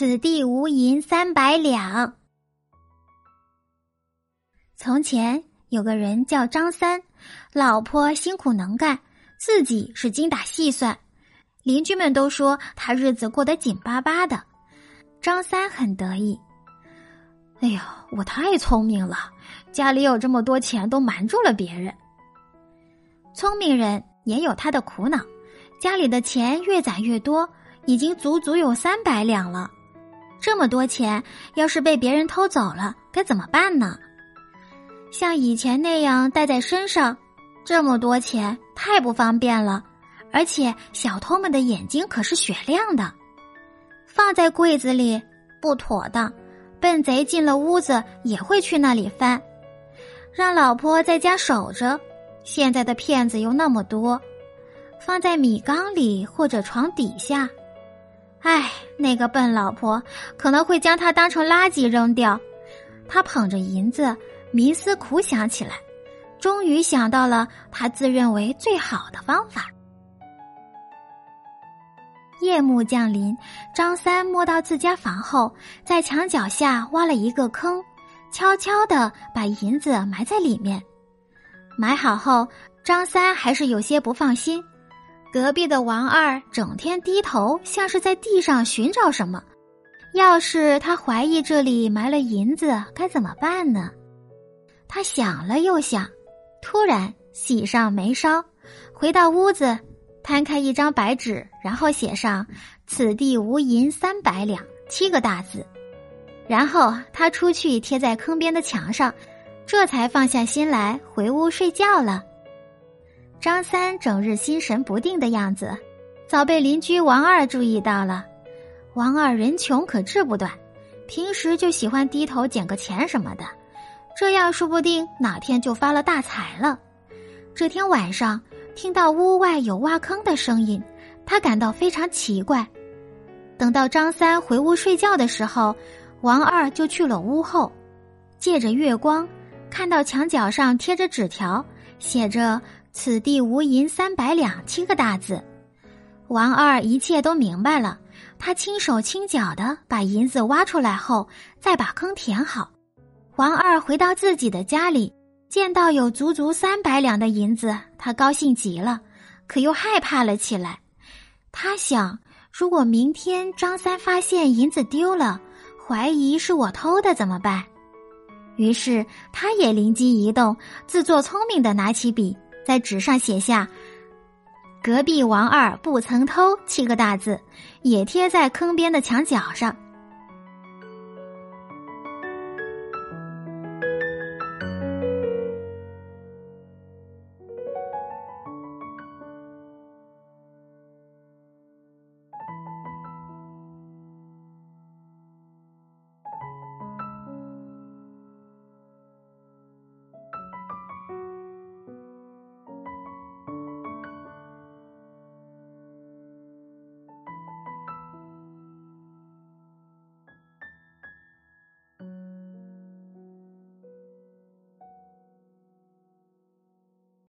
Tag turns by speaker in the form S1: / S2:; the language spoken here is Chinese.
S1: 此地无银三百两。从前有个人叫张三，老婆辛苦能干，自己是精打细算，邻居们都说他日子过得紧巴巴的。张三很得意，
S2: 哎呀，我太聪明了，家里有这么多钱都瞒住了别人。
S1: 聪明人也有他的苦恼，家里的钱越攒越多，已经足足有三百两了。这么多钱，要是被别人偷走了，该怎么办呢？像以前那样带在身上，这么多钱太不方便了，而且小偷们的眼睛可是雪亮的。放在柜子里不妥当，笨贼进了屋子也会去那里翻。让老婆在家守着，现在的骗子又那么多，放在米缸里或者床底下。唉，那个笨老婆可能会将它当成垃圾扔掉。他捧着银子，冥思苦想起来，终于想到了他自认为最好的方法。夜幕降临，张三摸到自家房后，在墙脚下挖了一个坑，悄悄的把银子埋在里面。埋好后，张三还是有些不放心。隔壁的王二整天低头，像是在地上寻找什么。要是他怀疑这里埋了银子，该怎么办呢？他想了又想，突然喜上眉梢，回到屋子，摊开一张白纸，然后写上“此地无银三百两”七个大字。然后他出去贴在坑边的墙上，这才放下心来回屋睡觉了。张三整日心神不定的样子，早被邻居王二注意到了。王二人穷可志不短，平时就喜欢低头捡个钱什么的，这样说不定哪天就发了大财了。这天晚上听到屋外有挖坑的声音，他感到非常奇怪。等到张三回屋睡觉的时候，王二就去了屋后，借着月光看到墙角上贴着纸条，写着。此地无银三百两七个大字，王二一切都明白了。他轻手轻脚的把银子挖出来后，再把坑填好。王二回到自己的家里，见到有足足三百两的银子，他高兴极了，可又害怕了起来。他想，如果明天张三发现银子丢了，怀疑是我偷的怎么办？于是他也灵机一动，自作聪明的拿起笔。在纸上写下“隔壁王二不曾偷”七个大字，也贴在坑边的墙角上。